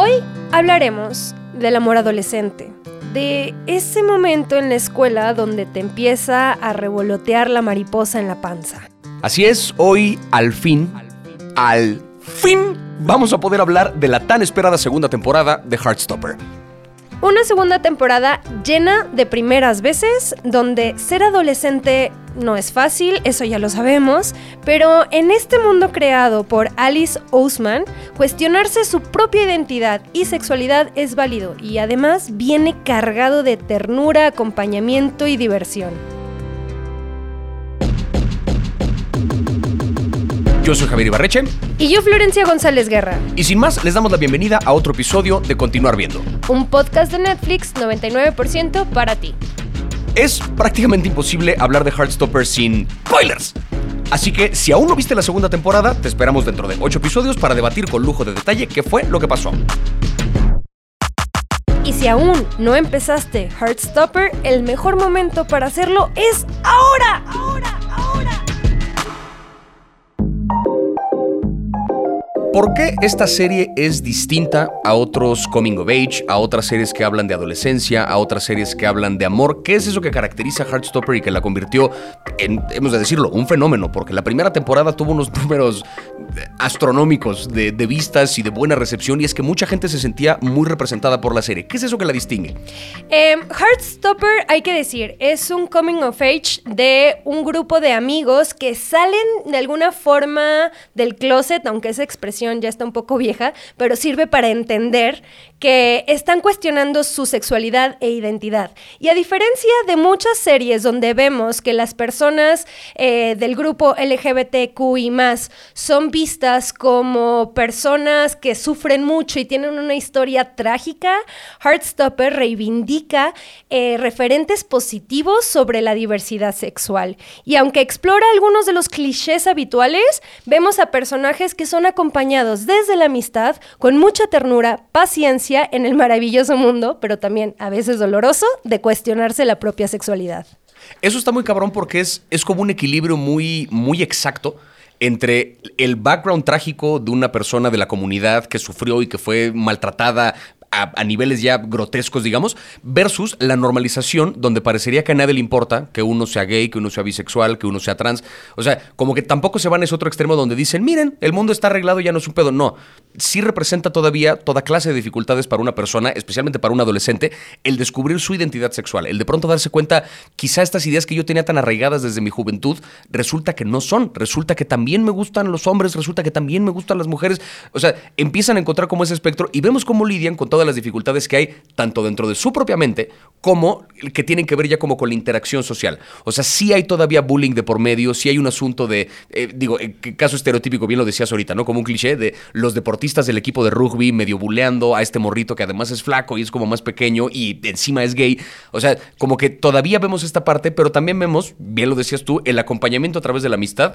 Hoy hablaremos del amor adolescente, de ese momento en la escuela donde te empieza a revolotear la mariposa en la panza. Así es, hoy al fin, al fin, vamos a poder hablar de la tan esperada segunda temporada de Heartstopper. Una segunda temporada llena de primeras veces, donde ser adolescente no es fácil, eso ya lo sabemos, pero en este mundo creado por Alice Ousman, cuestionarse su propia identidad y sexualidad es válido y además viene cargado de ternura, acompañamiento y diversión. Yo soy Javier Ibarreche. Y yo, Florencia González Guerra. Y sin más, les damos la bienvenida a otro episodio de Continuar Viendo. Un podcast de Netflix 99% para ti. Es prácticamente imposible hablar de Heartstopper sin spoilers. Así que si aún no viste la segunda temporada, te esperamos dentro de 8 episodios para debatir con lujo de detalle qué fue lo que pasó. Y si aún no empezaste Heartstopper, el mejor momento para hacerlo es ahora. ¿Por qué esta serie es distinta a otros coming of age, a otras series que hablan de adolescencia, a otras series que hablan de amor? ¿Qué es eso que caracteriza a Heartstopper y que la convirtió en, hemos de decirlo, un fenómeno? Porque la primera temporada tuvo unos números astronómicos de, vistas y de buena recepción y es que mucha gente se sentía muy representada por la serie. ¿Qué es eso que la distingue? Em, Heartstopper, hay que decir, es un coming of age de un grupo de amigos que salen de alguna forma del closet, aunque esa expresión ya está un poco vieja, pero sirve para entender que están cuestionando su sexualidad e identidad. Y a diferencia de muchas series donde vemos que las personas eh, del grupo LGBTQI más son como personas que sufren mucho y tienen una historia trágica, Heartstopper reivindica eh, referentes positivos sobre la diversidad sexual. Y aunque explora algunos de los clichés habituales, vemos a personajes que son acompañados desde la amistad, con mucha ternura, paciencia en el maravilloso mundo, pero también a veces doloroso, de cuestionarse la propia sexualidad. Eso está muy cabrón porque es, es como un equilibrio muy, muy exacto entre el background trágico de una persona de la comunidad que sufrió y que fue maltratada a, niveles ya grotescos, digamos, versus la normalización donde parecería que a nadie le importa que uno sea gay, que uno sea bisexual, que uno sea trans. O sea, como que tampoco se van a ese otro extremo donde dicen, miren, el mundo está arreglado, ya no es un pedo. No, sí representa todavía toda clase de dificultades para una persona, especialmente para un adolescente, el descubrir su identidad sexual, el de pronto darse cuenta, quizá estas ideas que yo tenía tan arraigadas desde mi juventud, resulta que no son, resulta que también me gustan los hombres, resulta que también me gustan las mujeres. O sea, empiezan a encontrar como ese espectro y vemos cómo lidian con todas las dificultades que hay, tanto dentro de su propia mente, como que tienen que ver ya como con la interacción social. O sea, sí hay todavía bullying de por medio, sí hay un asunto de, eh, digo, en caso estereotípico, bien lo decías ahorita, ¿no? Como un cliché de los deportistas del equipo de rugby medio buleando a este morrito que además es flaco y es como más pequeño y encima es gay. O sea, como que todavía vemos esta parte, pero también vemos, bien lo decías tú, el acompañamiento a través de la amistad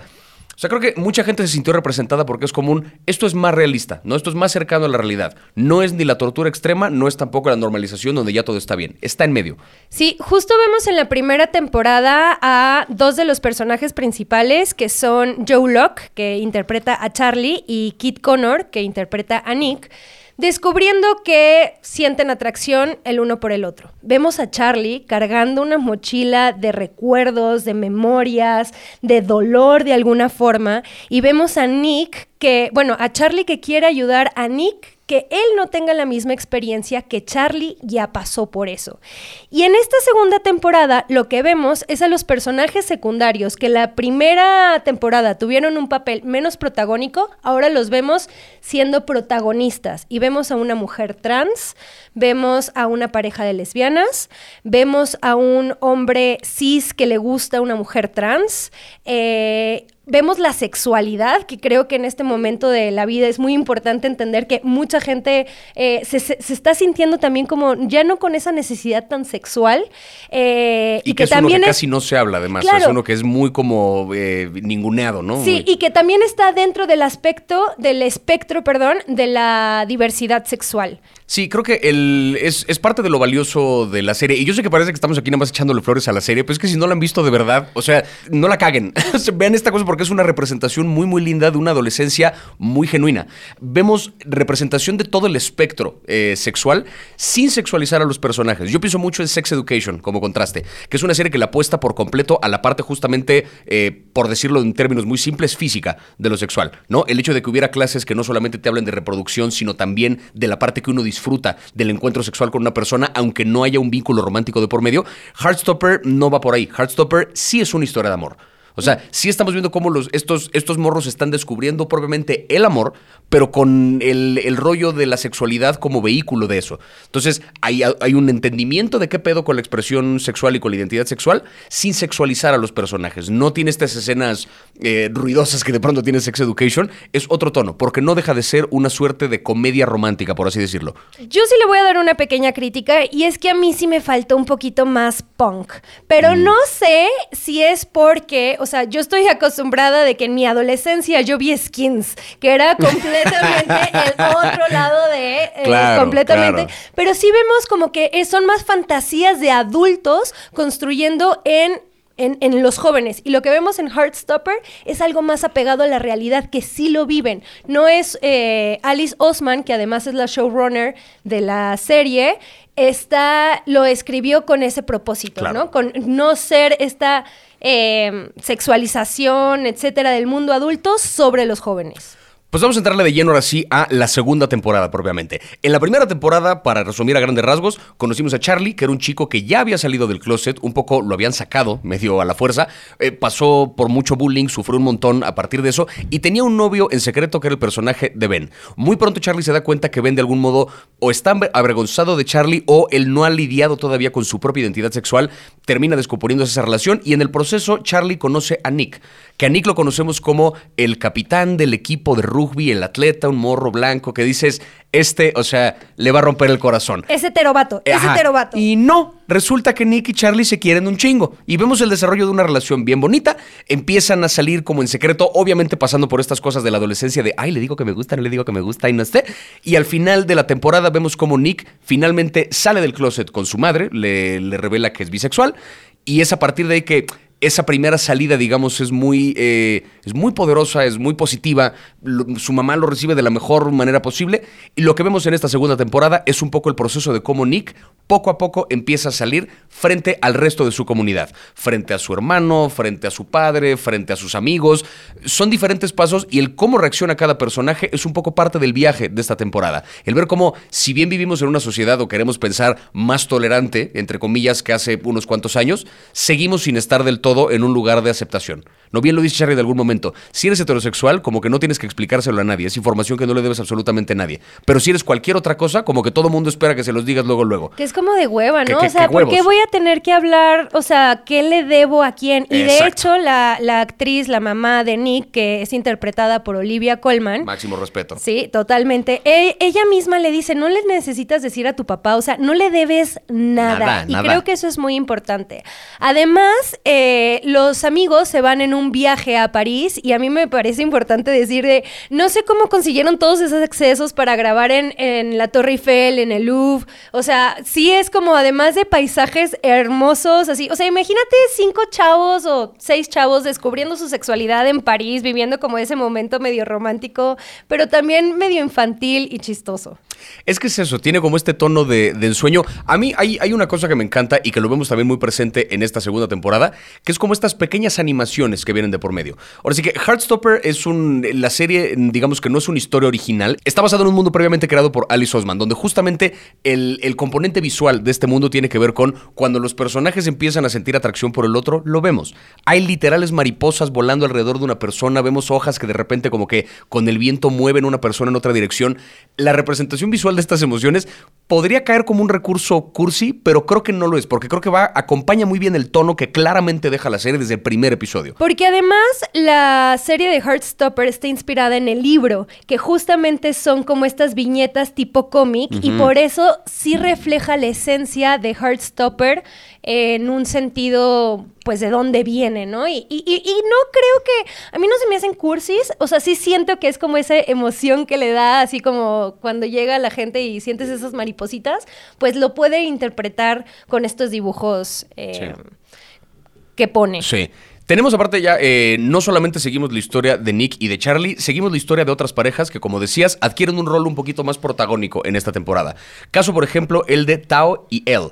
o sea, creo que mucha gente se sintió representada porque es común. Esto es más realista, ¿no? Esto es más cercano a la realidad. No es ni la tortura extrema, no es tampoco la normalización donde ya todo está bien. Está en medio. Sí, justo vemos en la primera temporada a dos de los personajes principales que son Joe Locke, que interpreta a Charlie, y Kit Connor, que interpreta a Nick descubriendo que sienten atracción el uno por el otro. Vemos a Charlie cargando una mochila de recuerdos, de memorias, de dolor de alguna forma, y vemos a Nick que, bueno, a Charlie que quiere ayudar a Nick que él no tenga la misma experiencia que Charlie ya pasó por eso. Y en esta segunda temporada lo que vemos es a los personajes secundarios que la primera temporada tuvieron un papel menos protagónico, ahora los vemos siendo protagonistas y vemos a una mujer trans, vemos a una pareja de lesbianas, vemos a un hombre cis que le gusta a una mujer trans, eh, vemos la sexualidad, que creo que en este momento de la vida es muy importante entender que mucha gente eh, se, está sintiendo también como ya no con esa necesidad tan sexual. Eh, y, que, también casi no se habla, además. es uno que es muy como eh, ninguneado, ¿no? Sí, y que también está dentro del aspecto, del espectro, perdón, de la diversidad sexual. Sí, creo que el, es, parte de lo valioso de la serie. Y yo sé que parece que estamos aquí nada más echándole flores a la serie, pero es que si no la han visto de verdad, o sea, no la caguen. Vean esta cosa porque es una representación muy, muy linda de una adolescencia muy genuina. Vemos representación de todo el espectro eh, sexual sin sexualizar a los personajes. Yo pienso mucho en Sex Education como contraste, que es una serie que la apuesta por completo a la parte justamente, eh, por decirlo en términos muy simples, física de lo sexual. ¿no? El hecho de que hubiera clases que no solamente te hablen de reproducción, sino también de la parte que uno disfruta del encuentro sexual con una persona, aunque no haya un vínculo romántico de por medio. Heartstopper no va por ahí. Heartstopper sí es una historia de amor. O sea, sí estamos viendo cómo los, estos, estos morros están descubriendo propiamente el amor, pero con el, rollo de la sexualidad como vehículo de eso. Entonces, hay, hay, un entendimiento de qué pedo con la expresión sexual y con la identidad sexual sin sexualizar a los personajes. No tiene estas escenas eh, ruidosas que de pronto tiene Sex Education. Es otro tono, porque no deja de ser una suerte de comedia romántica, por así decirlo. Yo sí le voy a dar una pequeña crítica, y es que a mí sí me faltó un poquito más punk. Pero mm. no sé si es porque o sea, yo estoy acostumbrada de que en mi adolescencia yo vi skins, que era completamente el otro lado de eh, completamente. Pero sí vemos como que son más fantasías de adultos construyendo en en, los jóvenes. Y lo que vemos en Heartstopper es algo más apegado a la realidad, que sí lo viven. No es eh, Alice Osman, que además es la showrunner de la serie, está, lo escribió con ese propósito, ¿no? Con no ser esta eh, sexualización, etcétera, del mundo adulto sobre los jóvenes. Pues vamos a entrarle de lleno ahora sí a la segunda temporada propiamente. En la primera temporada, para resumir a grandes rasgos, conocimos a Charlie, que era un chico que ya había salido del closet, un poco lo habían sacado, medio a la fuerza, eh, pasó por mucho bullying, sufrió un montón a partir de eso y tenía un novio en secreto que era el personaje de Ben. Muy pronto Charlie se da cuenta que Ben de algún modo o está avergonzado de Charlie o él no ha lidiado todavía con su propia identidad sexual, termina descomponiendo esa relación y en el proceso Charlie conoce a Nick, que a Nick lo conocemos como el capitán del equipo de rugby, el atleta, un morro blanco, que dices, este, o sea, le va a romper el corazón. Es heterobato, es heterobato. Y no, resulta que Nick y Charlie se quieren un chingo. Y vemos el desarrollo de una relación bien bonita. Empiezan a salir como en secreto, obviamente pasando por estas cosas de la adolescencia de, ay, le digo que me gusta, no le digo que me gusta y no esté. Y al final de la temporada vemos como Nick finalmente sale del closet con su madre, le, le revela que es bisexual. Y es a partir de ahí que esa primera salida, digamos, es muy, eh, es muy poderosa, es muy positiva. su mamá lo recibe de la mejor manera posible. Y lo que vemos en esta segunda temporada es un poco el proceso de cómo Nick poco a poco empieza a salir frente al resto de su comunidad, frente a su hermano, frente a su padre, frente a sus amigos. Son diferentes pasos y el cómo reacciona cada personaje es un poco parte del viaje de esta temporada. El ver cómo, si bien vivimos en una sociedad o queremos pensar más tolerante, entre comillas, que hace unos cuantos años, seguimos sin estar del todo en un lugar de aceptación. No bien lo dice Charlie de algún momento. Si eres heterosexual, como que no tienes que explicárselo a nadie. Es información que no le debes absolutamente a nadie. Pero si eres cualquier otra cosa, como que todo mundo espera que se los digas luego, luego. Que es como de hueva, ¿no? o sea, ¿por qué voy a tener que hablar? O sea, ¿qué le debo a quién? Y de hecho, la, actriz, la mamá de Nick, que es interpretada por Olivia Colman. Máximo respeto. Sí, totalmente. E, ella misma le dice, no le necesitas decir a tu papá, o sea, no le debes nada. y creo que eso es muy importante. Además, eh, los amigos se van en un viaje a París y a mí me parece importante decir de, no sé cómo consiguieron todos esos accesos para grabar en, en la Torre Eiffel, en el Louvre, o sea, sí es como además de paisajes hermosos, así, o sea, imagínate cinco chavos o seis chavos descubriendo su sexualidad en París, viviendo como ese momento medio romántico, pero también medio infantil y chistoso. Es que es eso, tiene como este tono de, ensueño. A mí hay, hay, una cosa que me encanta y que lo vemos también muy presente en esta segunda temporada, que es como estas pequeñas animaciones que vienen de por medio. Ahora sí que Heartstopper es un. La serie, digamos que no es una historia original. Está basado en un mundo previamente creado por Alice Osman, donde justamente el, el componente visual de este mundo tiene que ver con cuando los personajes empiezan a sentir atracción por el otro, lo vemos. Hay literales mariposas volando alrededor de una persona, vemos hojas que de repente, como que con el viento mueven una persona en otra dirección. La representación visual de estas emociones podría caer como un recurso cursi, pero creo que no lo es, porque creo que va, acompaña muy bien el tono que claramente deja la serie desde el primer episodio. Porque además la serie de Heartstopper está inspirada en el libro, que justamente son como estas viñetas tipo cómic, y por eso sí refleja la esencia de Heartstopper en un sentido, pues, de dónde viene, ¿no? Y, y, y, y no creo que, a mí no se me hacen cursis, o sea, sí siento que es como esa emoción que le da, así como cuando llega la gente y sientes esas maripositas, pues lo puede interpretar con estos dibujos eh, que pone. Sí. Tenemos aparte ya, eh, no solamente seguimos la historia de Nick y de Charlie, seguimos la historia de otras parejas que, como decías, adquieren un rol un poquito más protagónico en esta temporada. Caso, por ejemplo, el de Tao y Elle,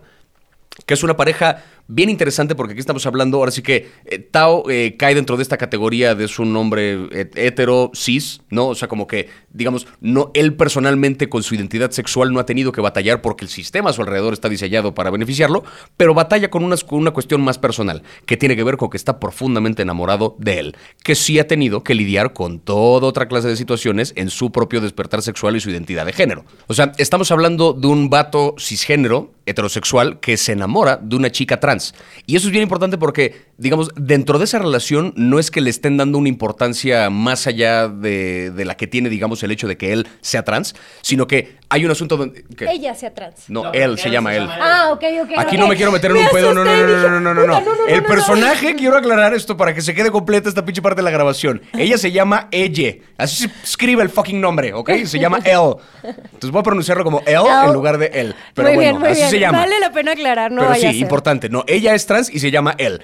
que es una pareja bien interesante porque aquí estamos hablando, ahora sí que eh, Tao eh, cae dentro de esta categoría de su un hombre eh, hetero, cis, ¿no? O sea, como que, digamos, no, él personalmente con su identidad sexual no ha tenido que batallar porque el sistema a su alrededor está diseñado para beneficiarlo, pero batalla con una, con una cuestión más personal, que tiene que ver con que está profundamente enamorado de él, que sí ha tenido que lidiar con toda otra clase de situaciones en su propio despertar sexual y su identidad de género. O sea, estamos hablando de un vato cisgénero, heterosexual, que se enamora de una chica trans. Y eso es bien importante porque, digamos, dentro de esa relación no es que le estén dando una importancia más allá de, de la que tiene, digamos, el hecho de que él sea trans, sino que hay un asunto donde... que- Ella sea trans. no, No, él él se se llama él. llama él. Ah, ok, ok. Aquí ok. no me quiero meter en un Me pedo, no, no, no, no, no, no, no, no. El no, no. personaje, quiero aclarar esto para que se quede completa esta pinche parte de la grabación. Ella se llama Elle. Así se escribe el fucking nombre, ¿ok? Se llama Elle. Entonces voy a pronunciarlo como Elle en lugar de él. Pero muy bueno, bien, muy así bien. se llama. Vale la pena aclarar, no Pero vaya sí, a ser. importante. No, ella es trans y se llama él.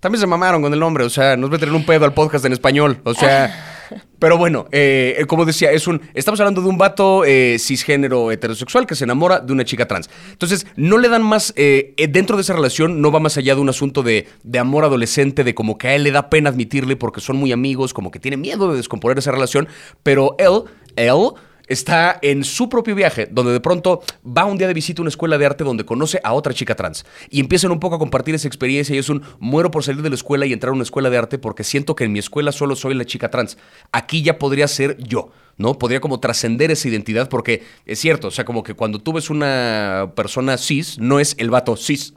También se mamaron con el nombre, o sea, nos meten en un pedo al podcast en español, o sea... Pero bueno, eh, como decía, es un. Estamos hablando de un vato eh, cisgénero heterosexual que se enamora de una chica trans. Entonces, no le dan más. eh, dentro de esa relación, no va más allá de un asunto de, de amor adolescente, de como que a él le da pena admitirle porque son muy amigos, como que tiene miedo de descomponer esa relación. Pero él, él está en su propio viaje, donde de pronto va un día de visita a una escuela de arte donde conoce a otra chica trans. Y empiezan un poco a compartir esa experiencia y es un muero por salir de la escuela y entrar a una escuela de arte porque siento que en mi escuela solo soy la chica trans. Aquí ya podría ser yo. ¿no? Podría como trascender esa identidad porque es cierto, o sea, como que cuando tú ves una persona cis, no es el vato cis,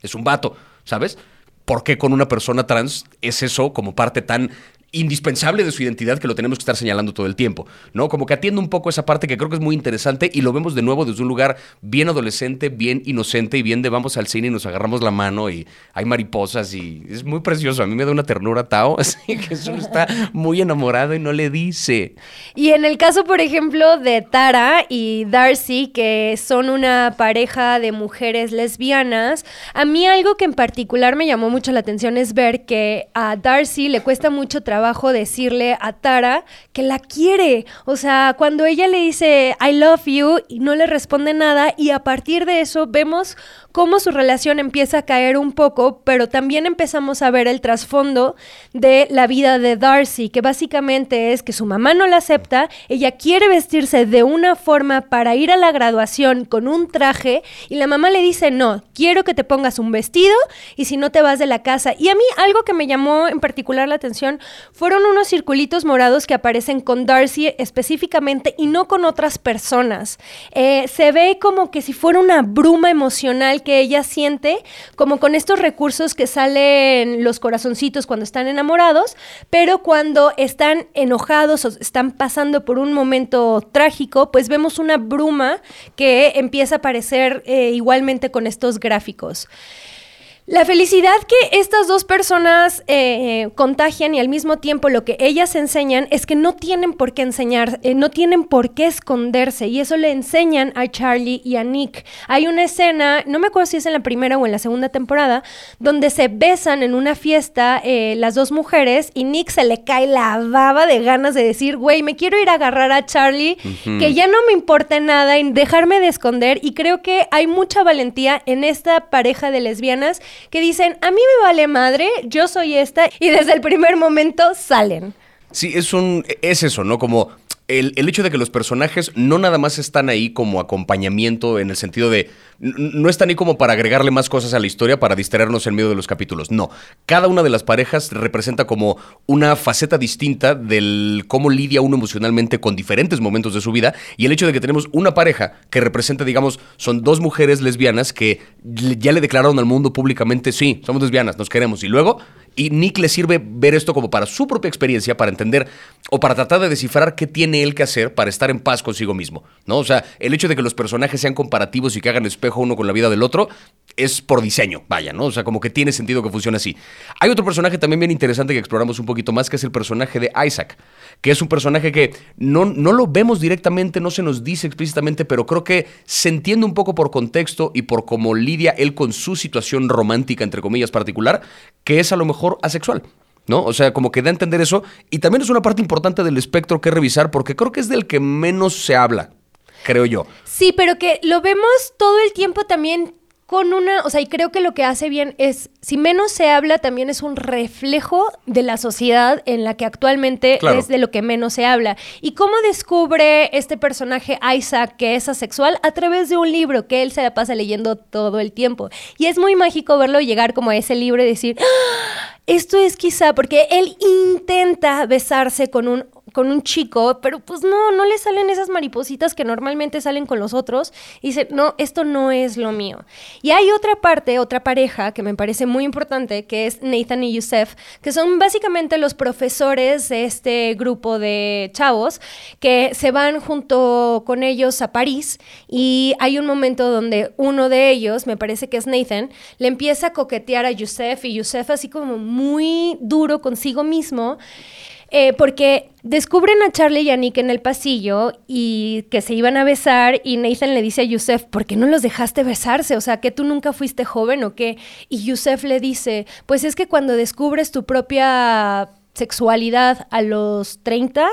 es un vato, ¿sabes? ¿Por qué con una persona trans es eso como parte tan indispensable de su identidad que lo tenemos que estar señalando todo el tiempo, ¿no? Como que atiende un poco esa parte que creo que es muy interesante y lo vemos de nuevo desde un lugar bien adolescente, bien inocente y bien de vamos al cine y nos agarramos la mano y hay mariposas y es muy precioso. A mí me da una ternura Tao, así que solo está muy enamorado y no le dice. Y en el caso, por ejemplo, de Tara y Darcy, que son una pareja de mujeres lesbianas, a mí algo que en particular me llamó mucho la atención es ver que a Darcy le cuesta mucho trabajo decirle a Tara que la quiere. O sea, cuando ella le dice I love you y no le responde nada y a partir de eso vemos cómo su relación empieza a caer un poco, pero también empezamos a ver el trasfondo de la vida de Darcy, que básicamente es que su mamá no la acepta, ella quiere vestirse de una forma para ir a la graduación con un traje y la mamá le dice, no, quiero que te pongas un vestido y si no te vas de la casa. Y a mí algo que me llamó en particular la atención fueron unos circulitos morados que aparecen con Darcy específicamente y no con otras personas. Eh, se ve como que si fuera una bruma emocional que ella siente, como con estos recursos que salen los corazoncitos cuando están enamorados, pero cuando están enojados o están pasando por un momento trágico, pues vemos una bruma que empieza a aparecer eh, igualmente con estos gráficos. La felicidad que estas dos personas eh, contagian y al mismo tiempo lo que ellas enseñan es que no tienen por qué enseñar, eh, no tienen por qué esconderse. Y eso le enseñan a Charlie y a Nick. Hay una escena, no me acuerdo si es en la primera o en la segunda temporada, donde se besan en una fiesta eh, las dos mujeres y Nick se le cae la baba de ganas de decir, güey, me quiero ir a agarrar a Charlie, que ya no me importa nada y dejarme de esconder y creo que hay mucha valentía en esta pareja de lesbianas que dicen, a mí me vale madre, yo soy esta, y desde el primer momento salen. Sí, es un. Es eso, ¿no? Como. El, el hecho de que los personajes no nada más están ahí como acompañamiento en el sentido de. No están ahí como para agregarle más cosas a la historia para distraernos en medio de los capítulos. No. Cada una de las parejas representa como una faceta distinta del cómo lidia uno emocionalmente con diferentes momentos de su vida. Y el hecho de que tenemos una pareja que representa, digamos, son dos mujeres lesbianas que ya le declararon al mundo públicamente: sí, somos lesbianas, nos queremos. Y luego Y Nick le sirve ver esto como para su propia experiencia, para entender o para tratar de descifrar qué tiene él que hacer para estar en paz consigo mismo, ¿no? O sea, el hecho de que los personajes sean comparativos y que hagan espejo uno con la vida del otro es por diseño, vaya, ¿no? O sea, como que tiene sentido que funcione así. Hay otro personaje también bien interesante que exploramos un poquito más, que es el personaje de Isaac, que es un personaje que no, no lo vemos directamente, no se nos dice explícitamente, pero creo que se entiende un poco por contexto y por cómo lidia él con su situación romántica, entre comillas, particular, que es a lo mejor asexual. ¿No? O sea, como que da a entender eso. Y también es una parte importante del espectro que revisar, porque creo que es del que menos se habla, creo yo. Sí, pero que lo vemos todo el tiempo también con una, o sea, y creo que lo que hace bien es, si menos se habla, también es un reflejo de la sociedad en la que actualmente es de lo que menos se habla. ¿Y cómo descubre este personaje Isaac que es asexual? A través de un libro que él se la pasa leyendo todo el tiempo. Y es muy mágico verlo llegar como a ese libro y decir, ¡Ah! esto es quizá porque él intenta besarse con un con un chico, pero pues no, no le salen esas maripositas que normalmente salen con los otros. Y dice, no, esto no es lo mío. Y hay otra parte, otra pareja que me parece muy importante, que es Nathan y Youssef, que son básicamente los profesores de este grupo de chavos que se van junto con ellos a París. Y hay un momento donde uno de ellos, me parece que es Nathan, le empieza a coquetear a Youssef y Youssef así como muy duro consigo mismo. Eh, porque descubren a Charlie y a Nick en el pasillo y que se iban a besar y Nathan le dice a Yusef, ¿por qué no los dejaste besarse? O sea, que tú nunca fuiste joven o qué? Y Yusef le dice, pues es que cuando descubres tu propia sexualidad a los 30,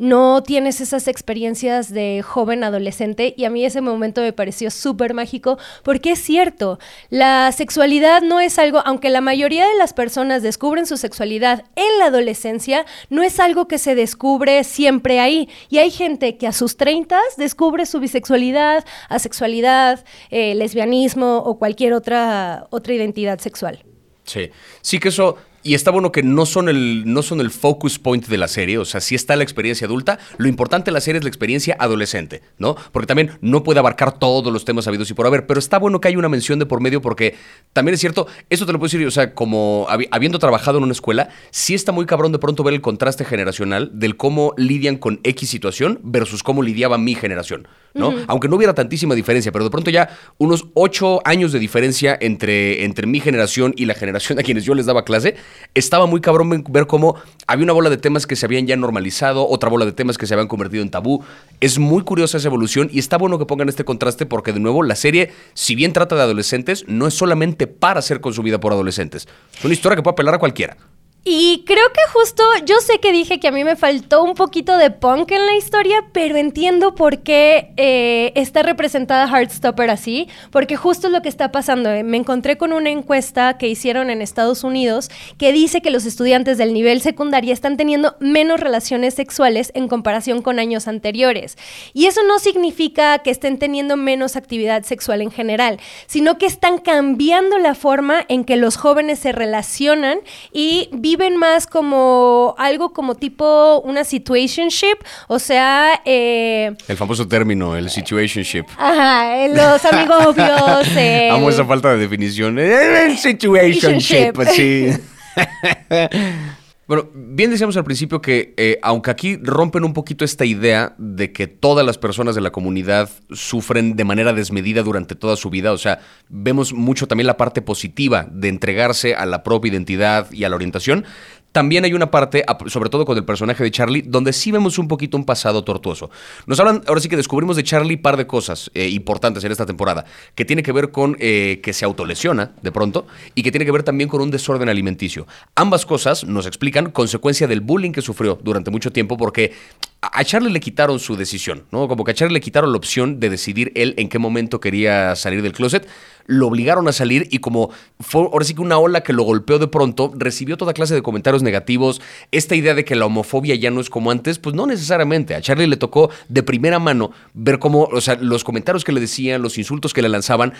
no tienes esas experiencias de joven adolescente y a mí ese momento me pareció súper mágico porque es cierto, la sexualidad no es algo, aunque la mayoría de las personas descubren su sexualidad en la adolescencia, no es algo que se descubre siempre ahí. Y hay gente que a sus 30 descubre su bisexualidad, asexualidad, eh, lesbianismo o cualquier otra, otra identidad sexual. Sí, sí que eso y está bueno que no son, el, no son el focus point de la serie, o sea, sí está la experiencia adulta, lo importante de la serie es la experiencia adolescente, ¿no? Porque también no puede abarcar todos los temas habidos y por haber, pero está bueno que haya una mención de por medio porque también es cierto, eso te lo puedo decir, o sea, como habiendo trabajado en una escuela, sí está muy cabrón de pronto ver el contraste generacional del cómo lidian con X situación versus cómo lidiaba mi generación, ¿no? Aunque no hubiera tantísima diferencia, pero de pronto ya unos ocho años de diferencia entre, entre mi generación y la generación a quienes yo les daba clase, estaba muy cabrón ver cómo había una bola de temas que se habían ya normalizado, otra bola de temas que se habían convertido en tabú. Es muy curiosa esa evolución y está bueno que pongan este contraste porque de nuevo la serie, si bien trata de adolescentes, no es solamente para ser consumida por adolescentes. Es una historia que puede apelar a cualquiera. Y creo que justo, yo sé que dije que a mí me faltó un poquito de punk en la historia, pero entiendo por qué eh, está representada Heartstopper así, porque justo es lo que está pasando. Eh. Me encontré con una encuesta que hicieron en Estados Unidos que dice que los estudiantes del nivel secundaria están teniendo menos relaciones sexuales en comparación con años anteriores. Y eso no significa que estén teniendo menos actividad sexual en general, sino que están cambiando la forma en que los jóvenes se relacionan y viven más como algo como tipo una situationship, o sea... Eh, el famoso término, el situationship. Ajá, los amigos Eh, Amo esa falta de definición. El situationship, sí. Bueno, bien decíamos al principio que eh, aunque aquí rompen un poquito esta idea de que todas las personas de la comunidad sufren de manera desmedida durante toda su vida, o sea, vemos mucho también la parte positiva de entregarse a la propia identidad y a la orientación, también hay una parte, sobre todo con el personaje de Charlie, donde sí vemos un poquito un pasado tortuoso. Nos hablan, ahora sí que descubrimos de Charlie un par de cosas eh, importantes en esta temporada, que tiene que ver con eh, que se autolesiona de pronto y que tiene que ver también con un desorden alimenticio. Ambas cosas nos explican consecuencia del bullying que sufrió durante mucho tiempo porque a Charlie le quitaron su decisión, ¿no? Como que a Charlie le quitaron la opción de decidir él en qué momento quería salir del closet. Lo obligaron a salir y como fue ahora sí que una ola que lo golpeó de pronto, recibió toda clase de comentarios negativos. Esta idea de que la homofobia ya no es como antes, pues no necesariamente. A Charlie le tocó de primera mano ver cómo, o sea, los comentarios que le decían, los insultos que le lanzaban,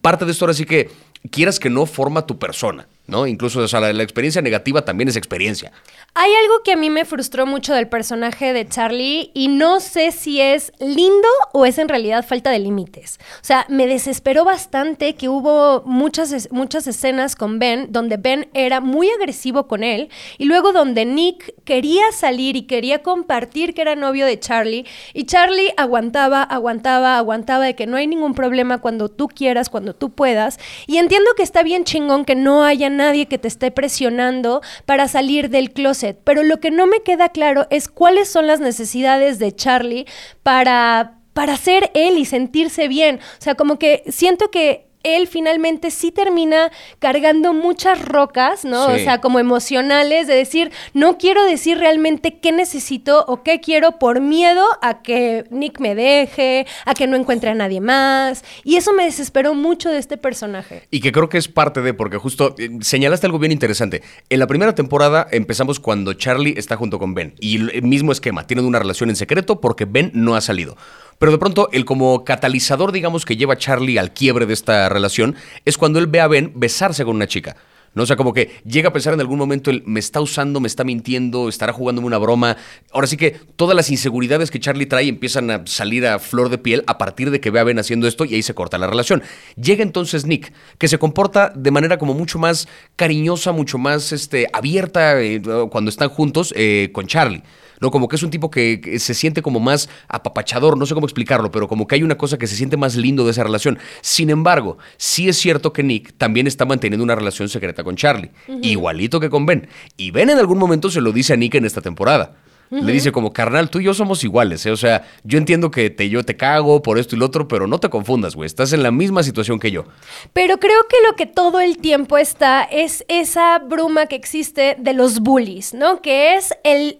parte de esto ahora sí que quieras que no forma tu persona. ¿No? Incluso o sea, la, experiencia negativa también es experiencia. Hay algo que a mí me frustró mucho del personaje de Charlie y no sé si es lindo o es en realidad falta de límites. O sea, me desesperó bastante que hubo muchas, muchas escenas con Ben donde Ben era muy agresivo con él y luego donde Nick quería salir y quería compartir que era novio de Charlie y Charlie aguantaba, aguantaba, aguantaba de que no hay ningún problema cuando tú quieras, cuando tú puedas. Y entiendo que está bien chingón que no haya nadie que te esté presionando para salir del closet, pero lo que no me queda claro es cuáles son las necesidades de Charlie para para ser él y sentirse bien. O sea, como que siento que él finalmente sí termina cargando muchas rocas, ¿no? O sea, como emocionales, de decir, no quiero decir realmente qué necesito o qué quiero por miedo a que Nick me deje, a que no encuentre a nadie más. Y eso me desesperó mucho de este personaje. Y que creo que es parte de, porque justo eh, señalaste algo bien interesante. En la primera temporada empezamos cuando Charlie está junto con Ben. Y el mismo esquema, tienen una relación en secreto porque Ben no ha salido. Pero de pronto, el como catalizador, digamos, que lleva a Charlie al quiebre de esta relación, es cuando él ve a Ben besarse con una chica. ¿No? O sea, como que llega a pensar en algún momento, él me está usando, me está mintiendo, estará jugándome una broma. Ahora sí que todas las inseguridades que Charlie trae empiezan a salir a flor de piel a partir de que ve a Ben haciendo esto y ahí se corta la relación. Llega entonces Nick, que se comporta de manera como mucho más cariñosa, mucho más este, abierta eh, cuando están juntos eh, con Charlie. ¿no? Como que es un tipo que, que se siente como más apapachador, no sé cómo explicarlo, pero como que hay una cosa que se siente más lindo de esa relación. Sin embargo, sí es cierto que Nick también está manteniendo una relación secreta con Charlie, igualito que con Ben. Y Ben en algún momento se lo dice a Nick en esta temporada. Le dice como, carnal, tú y yo somos iguales, ¿eh? O sea, yo entiendo que te, yo te cago por esto y lo otro, pero no te confundas, güey. Estás en la misma situación que yo. Pero creo que lo que todo el tiempo está es esa bruma que existe de los bullies, ¿no? Que es el,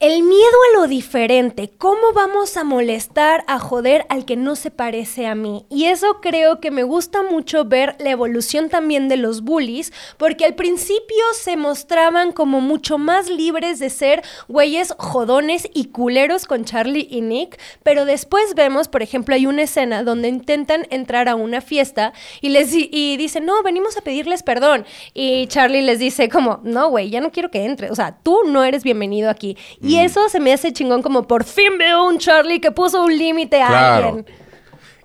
el miedo a lo diferente. ¿Cómo vamos a molestar, a joder al que no se parece a mí? Y eso creo que me gusta mucho ver la evolución también de los bullies, porque al principio se mostraban como mucho más libres de ser güeyes jodones y culeros con Charlie y Nick, pero después vemos, por ejemplo, hay una escena donde intentan entrar a una fiesta y les y dicen, "No, venimos a pedirles perdón." Y Charlie les dice como, "No, güey, ya no quiero que entre, o sea, tú no eres bienvenido aquí." Eso se me hace chingón como por fin veo un Charlie que puso un límite a Claro. alguien.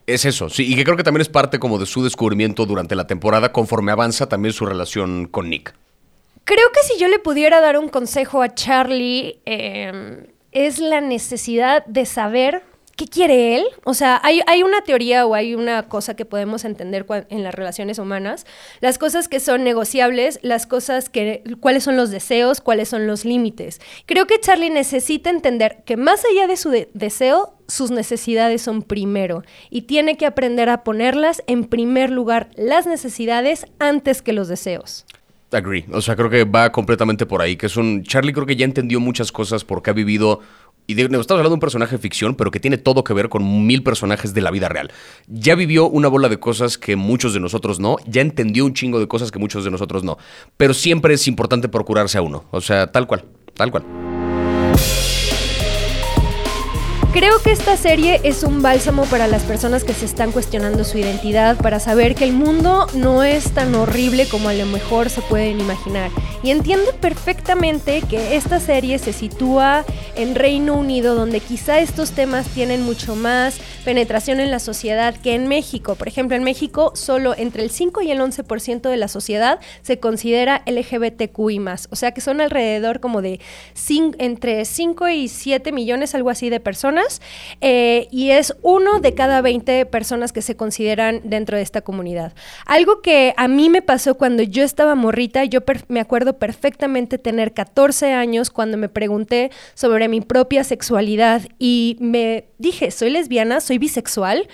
Es eso, sí, y que creo que también es parte como de su descubrimiento durante la temporada, conforme avanza también su relación con Nick. Creo que si yo le pudiera dar un consejo a Charlie, eh, es la necesidad de saber qué quiere él. O sea, hay, una teoría o hay una cosa que podemos entender en las relaciones humanas. Las cosas que son negociables, las cosas que, cuáles son los deseos, cuáles son los límites. Creo que Charlie necesita entender que más allá de su de- deseo, sus necesidades son primero y tiene que aprender a ponerlas en primer lugar, las necesidades antes que los deseos. Agree. O sea, creo que va completamente por ahí. Que es un. Charlie creo que ya entendió muchas cosas porque ha vivido. Y de, estamos hablando de un personaje de ficción, pero que tiene todo que ver con mil personajes de la vida real. Ya vivió una bola de cosas que muchos de nosotros no. Ya entendió un chingo de cosas que muchos de nosotros no. Pero siempre es importante procurarse a uno. O sea, tal cual. Tal cual. Creo que esta serie es un bálsamo para las personas que se están cuestionando su identidad, para saber que el mundo no es tan horrible como a lo mejor se pueden imaginar. Y entiendo perfectamente que esta serie se sitúa en Reino Unido, donde quizá estos temas tienen mucho más penetración en la sociedad que en México. Por ejemplo, en México solo entre el 5 y el 11% de la sociedad se considera LGBTQI+. O sea que son alrededor como de cin- entre 5 y 7 millones, algo así, de personas. Eh, y es uno de cada 20 personas que se consideran dentro de esta comunidad. Algo que a mí me pasó cuando yo estaba morrita, yo me acuerdo perfectamente tener 14 años cuando me pregunté sobre mi propia sexualidad y me dije, soy lesbiana, soy bisexual.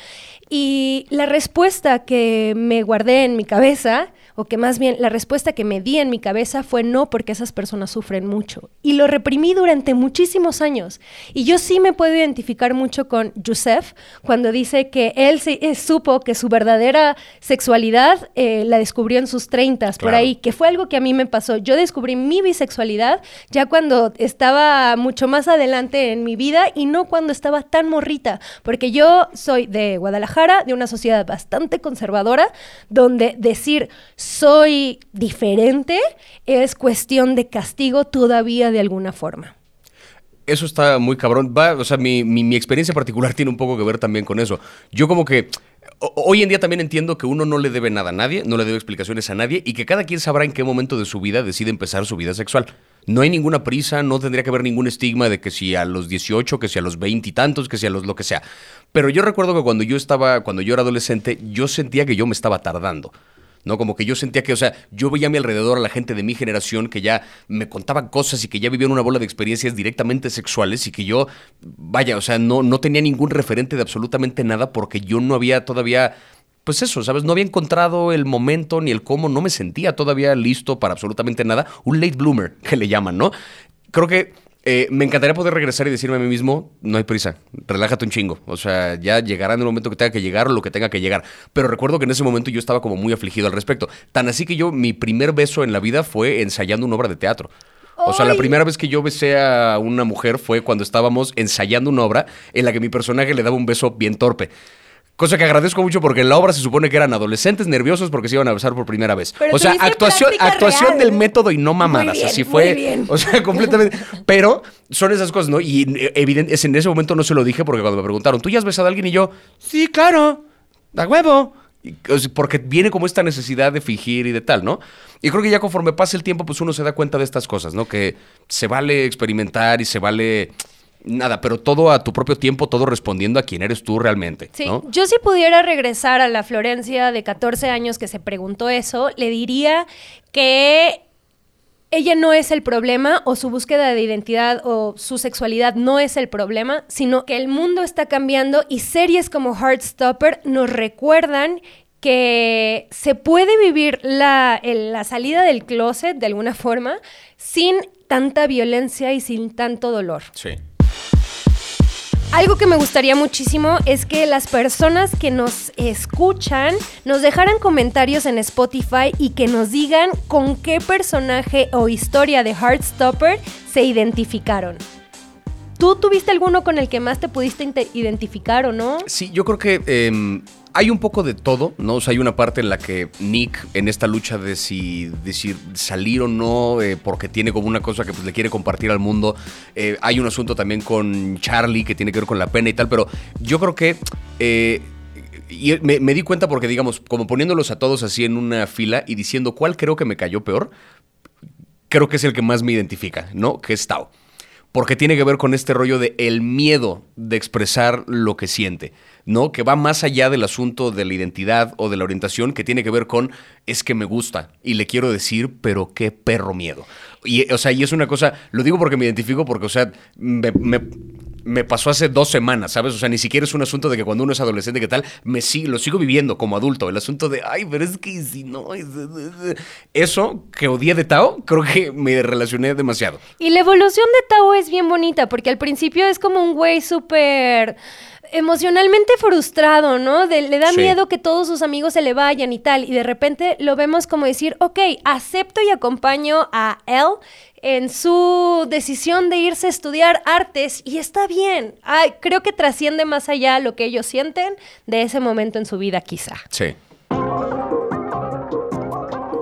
Y la respuesta que me guardé en mi cabeza, o que más bien la respuesta que me di en mi cabeza fue no, porque esas personas sufren mucho. Y lo reprimí durante muchísimos años. Y yo sí me puedo identificar mucho con Yusef cuando dice que él se- eh, supo que su verdadera sexualidad eh, la descubrió en sus 30 por Claro. ahí, que fue algo que a mí me pasó. Yo descubrí mi bisexualidad ya cuando estaba mucho más adelante en mi vida y no cuando estaba tan morrita, porque yo soy de Guadalajara, de una sociedad bastante conservadora, donde decir soy diferente, es cuestión de castigo todavía de alguna forma. Eso está muy cabrón. Va, o sea, mi, mi, experiencia particular tiene un poco que ver también con eso. Yo como que hoy en día también entiendo que uno no le debe nada a nadie, no le debe explicaciones a nadie y que cada quien sabrá en qué momento de su vida decide empezar su vida sexual. No hay ninguna prisa, no tendría que haber ningún estigma de que si a los 18, que si a los 20 y tantos, que si a los lo que sea. Pero yo recuerdo que cuando yo estaba, cuando yo era adolescente, yo sentía que yo me estaba tardando. ¿No? Como que yo sentía que, o sea, yo veía a mi alrededor a la gente de mi generación que ya me contaban cosas y que ya vivían una bola de experiencias directamente sexuales y que yo, vaya, o sea, no, no tenía ningún referente de absolutamente nada porque yo no había todavía pues eso, ¿sabes? No había encontrado el momento ni el cómo, no me sentía todavía listo para absolutamente nada. Un late bloomer, que le llaman, ¿no? Creo que eh, me encantaría poder regresar y decirme a mí mismo, no hay prisa, relájate un chingo. O sea, ya llegará en el momento que tenga que llegar o lo que tenga que llegar. Pero recuerdo que en ese momento yo estaba como muy afligido al respecto. Tan así que yo, mi primer beso en la vida fue ensayando una obra de teatro. O sea, la primera vez que yo besé a una mujer fue cuando estábamos ensayando una obra en la que mi personaje le daba un beso bien torpe. Cosa que agradezco mucho porque en la obra se supone que eran adolescentes nerviosos porque se iban a besar por primera vez. o sea, actuación, actuación del método y no mamadas. así fue. O sea, completamente. Pero son esas cosas, ¿no? Y eh, evidente, en ese momento no se lo dije porque cuando me preguntaron, ¿tú ya has besado a alguien? Y yo, sí, claro, da huevo. Porque viene como esta necesidad de fingir y de tal, ¿no? Y creo que ya conforme pasa el tiempo, pues uno se da cuenta de estas cosas, ¿no? Que se vale experimentar y se vale nada, pero todo a tu propio tiempo, todo respondiendo a quién eres tú realmente. Sí, yo si pudiera regresar a la Florencia de 14 años que se preguntó eso, le diría que ella no es el problema o su búsqueda de identidad o su sexualidad no es el problema, sino que el mundo está cambiando y series como Heartstopper nos recuerdan que se puede vivir la, la salida del closet de alguna forma sin tanta violencia y sin tanto dolor. Sí. Algo que me gustaría muchísimo es que las personas que nos escuchan nos dejaran comentarios en Spotify y que nos digan con qué personaje o historia de Heartstopper se identificaron. ¿Tú tuviste alguno con el que más te pudiste identificar o no? Sí, yo creo que em, hay un poco de todo, ¿no? O sea, hay una parte en la que Nick, en esta lucha de si decir salir o no, eh, porque tiene como una cosa que pues, le quiere compartir al mundo. Eh, hay un asunto también con Charlie que tiene que ver con la pena y tal, pero yo creo que. Eh, y me, me, di cuenta porque, digamos, como poniéndolos a todos así en una fila y diciendo cuál creo que me cayó peor, creo que es el que más me identifica, ¿no? Que es Tao porque tiene que ver con este rollo de el miedo de expresar lo que siente, ¿no? Que va más allá del asunto de la identidad o de la orientación, que tiene que ver con es que me gusta y le quiero decir, pero qué perro miedo. Y, o sea, y es una cosa, lo digo porque me identifico, porque, o sea, me, pasó hace dos semanas, ¿sabes? O sea, ni siquiera es un asunto de que cuando uno es adolescente, ¿qué tal? Me sí, lo sigo viviendo como adulto. El asunto de, ay, pero es que si no. Eso que odié de Tao, creo que me relacioné demasiado. Y la evolución de Tao es bien bonita, porque al principio es como un güey súper emocionalmente frustrado, ¿no? le da miedo que todos sus amigos se le vayan y tal. Y de repente lo vemos como decir, ok, acepto y acompaño a él en su decisión de irse a estudiar artes y está bien. Creo que trasciende más allá lo que ellos sienten de ese momento en su vida, quizá. Sí.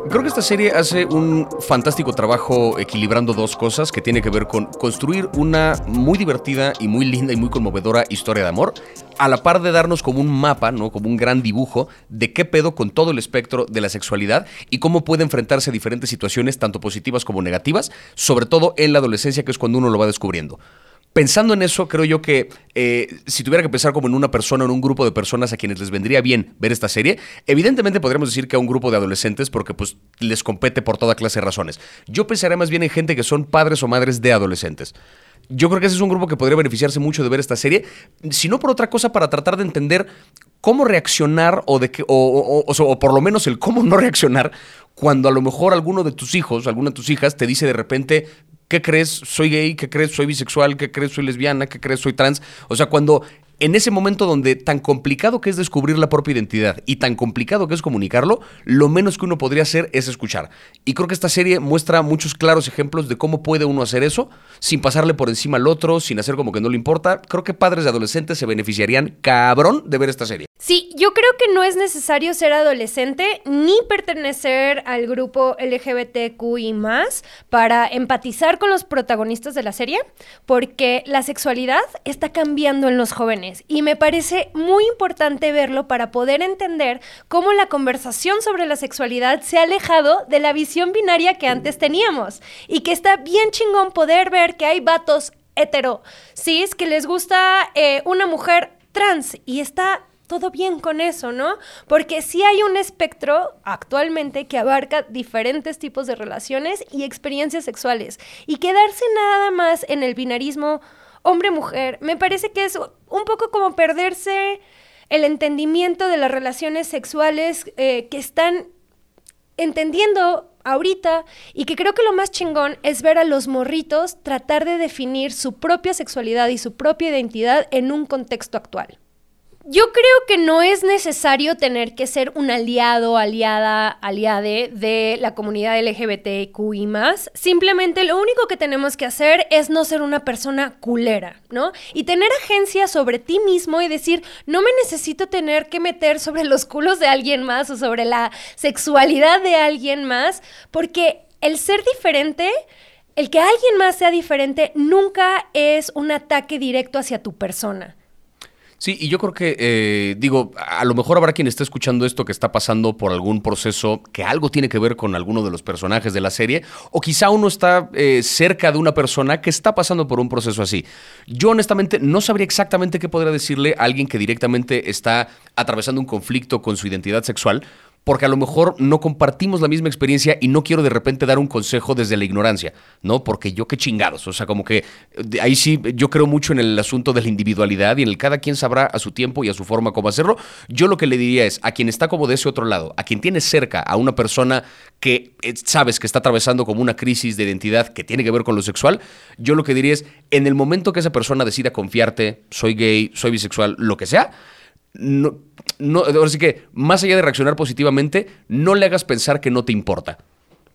Creo que esta serie hace un fantástico trabajo equilibrando dos cosas que tiene que ver con construir una muy divertida y muy linda y muy conmovedora historia de amor, a la par de darnos como un mapa, ¿no? Como un gran dibujo de qué pedo con todo el espectro de la sexualidad y cómo puede enfrentarse a diferentes situaciones, tanto positivas como negativas, sobre todo en la adolescencia, que es cuando uno lo va descubriendo pensando en eso, creo yo que eh, si tuviera que pensar como en una persona, en un grupo de personas a quienes les vendría bien ver esta serie, evidentemente podríamos decir que a un grupo de adolescentes porque pues les compete por toda clase de razones. Yo pensaría más bien en gente que son padres o madres de adolescentes. Yo creo que ese es un grupo que podría beneficiarse mucho de ver esta serie, si no por otra cosa para tratar de entender cómo reaccionar o, de que, o, o por lo menos el cómo no reaccionar cuando a lo mejor alguno de tus hijos, alguna de tus hijas te dice de repente, ¿Qué crees? ¿Soy gay? ¿Qué crees? ¿Soy bisexual? ¿Qué crees? ¿Soy lesbiana? ¿Qué crees? ¿Soy trans? O sea, cuando en ese momento donde tan complicado que es descubrir la propia identidad y tan complicado que es comunicarlo, lo menos que uno podría hacer es escuchar. Y creo que esta serie muestra muchos claros ejemplos de cómo puede uno hacer eso sin pasarle por encima al otro, sin hacer como que no le importa. Creo que padres de adolescentes se beneficiarían cabrón de ver esta serie. Sí, yo creo que no es necesario ser adolescente ni pertenecer al grupo LGBTQI para empatizar con los protagonistas de la serie, porque la sexualidad está cambiando en los jóvenes y me parece muy importante verlo para poder entender cómo la conversación sobre la sexualidad se ha alejado de la visión binaria que antes teníamos y que está bien chingón poder ver que hay vatos hetero, cis, que les gusta eh, una mujer trans y está todo bien con eso, ¿no? Porque sí hay un espectro actualmente que abarca diferentes tipos de relaciones y experiencias sexuales. Y quedarse nada más en el binarismo hombre-mujer, me parece que es un poco como perderse el entendimiento de las relaciones sexuales eh, que están entendiendo ahorita y que creo que lo más chingón es ver a los morritos tratar de definir su propia sexualidad y su propia identidad en un contexto actual. Yo creo que no es necesario tener que ser un aliado, aliada, aliade de la comunidad LGBTQI Simplemente lo único que tenemos que hacer es no ser una persona culera, ¿no? Y tener agencia sobre ti mismo y decir, no me necesito tener que meter sobre los culos de alguien más o sobre la sexualidad de alguien más, porque el ser diferente el que alguien más sea diferente nunca es un ataque directo hacia tu persona. Sí, y yo creo que, eh, digo, a lo mejor habrá quien esté escuchando esto que está pasando por algún proceso que algo tiene que ver con alguno de los personajes de la serie, o quizá uno está eh, cerca de una persona que está pasando por un proceso así. Yo honestamente no sabría exactamente qué podría decirle a alguien que directamente está atravesando un conflicto con su identidad sexual, porque a lo mejor no compartimos la misma experiencia y no quiero de repente dar un consejo desde la ignorancia, ¿no? Porque yo qué chingados, o sea, como que ahí sí yo creo mucho en el asunto de la individualidad y en el cada quien sabrá a su tiempo y a su forma cómo hacerlo. Yo lo que le diría es a quien está como de ese otro lado, a quien tiene cerca a una persona que eh, sabes que está atravesando como una crisis de identidad que tiene que ver con lo sexual, yo lo que diría es en el momento que esa persona decida confiarte, soy gay, soy bisexual, lo que sea, no, no, ahora sí que, más allá de reaccionar positivamente, no le hagas pensar que no te importa.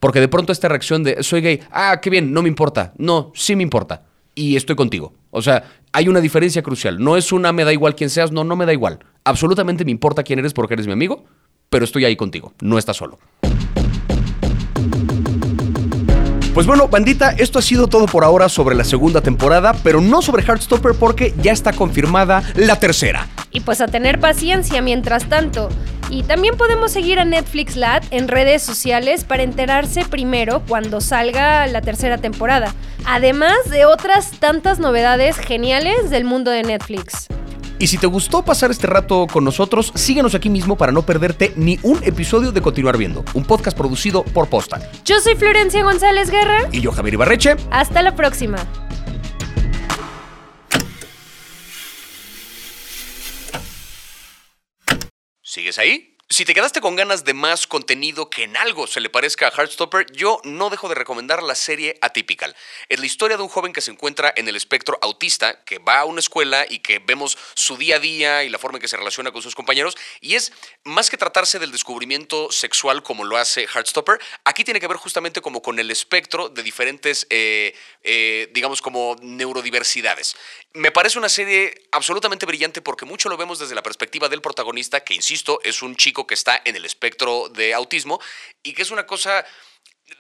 Porque de pronto esta reacción de soy gay, ah, qué bien, no me importa. No, sí me importa. Y estoy contigo. O sea, hay una diferencia crucial. No es una me da igual quién seas, no, no me da igual. Absolutamente me importa quién eres porque eres mi amigo, pero estoy ahí contigo. No estás solo. Pues bueno, bandita, esto ha sido todo por ahora sobre la segunda temporada, pero no sobre Heartstopper porque ya está confirmada la tercera. Y pues a tener paciencia mientras tanto. Y también podemos seguir a Netflix Lat en redes sociales para enterarse primero cuando salga la tercera temporada. Además de otras tantas novedades geniales del mundo de Netflix. Y si te gustó pasar este rato con nosotros, síguenos aquí mismo para no perderte ni un episodio de Continuar Viendo, un podcast producido por Posta. Yo soy Florencia González Guerra. Y yo, Javier Ibarreche. Hasta la próxima. ¿Sigues ahí? Si te quedaste con ganas de más contenido que en algo se le parezca a Heartstopper, yo no dejo de recomendar la serie Atypical. Es la historia de un joven que se encuentra en el espectro autista, que va a una escuela y que vemos su día a día y la forma en que se relaciona con sus compañeros. Y es más que tratarse del descubrimiento sexual como lo hace Heartstopper, aquí tiene que ver justamente como con el espectro de diferentes, eh, eh, digamos, como neurodiversidades. Me parece una serie absolutamente brillante porque mucho lo vemos desde la perspectiva del protagonista, que insisto, es un chico que está en el espectro de autismo y que es una cosa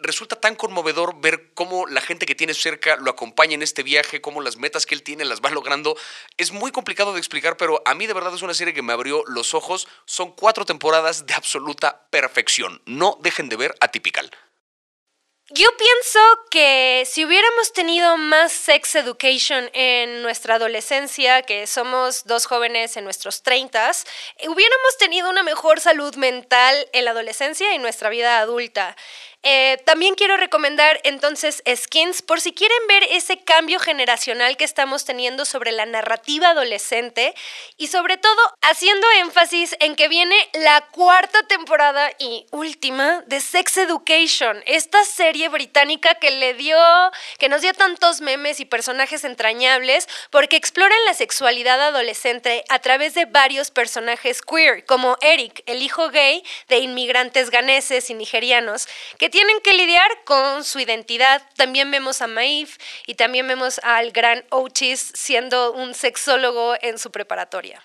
resulta tan conmovedor ver cómo la gente que tiene cerca lo acompaña en este viaje, cómo las metas que él tiene las va logrando. Es muy complicado de explicar, pero a mí de verdad es una serie que me abrió los ojos. Son cuatro temporadas de absoluta perfección. No dejen de ver Atypical. Yo pienso que si hubiéramos tenido más sex education en nuestra adolescencia, que somos dos jóvenes en nuestros treintas, hubiéramos tenido una mejor salud mental en la adolescencia y en nuestra vida adulta. Eh, también quiero recomendar entonces Skins. Por si quieren ver ese cambio generacional que estamos teniendo sobre la narrativa adolescente y sobre todo haciendo énfasis en que viene la cuarta temporada y última de Sex Education, esta serie británica que le dio, que nos dio tantos memes y personajes entrañables porque exploran la sexualidad adolescente a través de varios personajes queer, como Eric, el hijo gay de inmigrantes ganeses y nigerianos, que tienen que lidiar con su identidad. También vemos a Maeve y también vemos al gran Otis siendo un sexólogo en su preparatoria.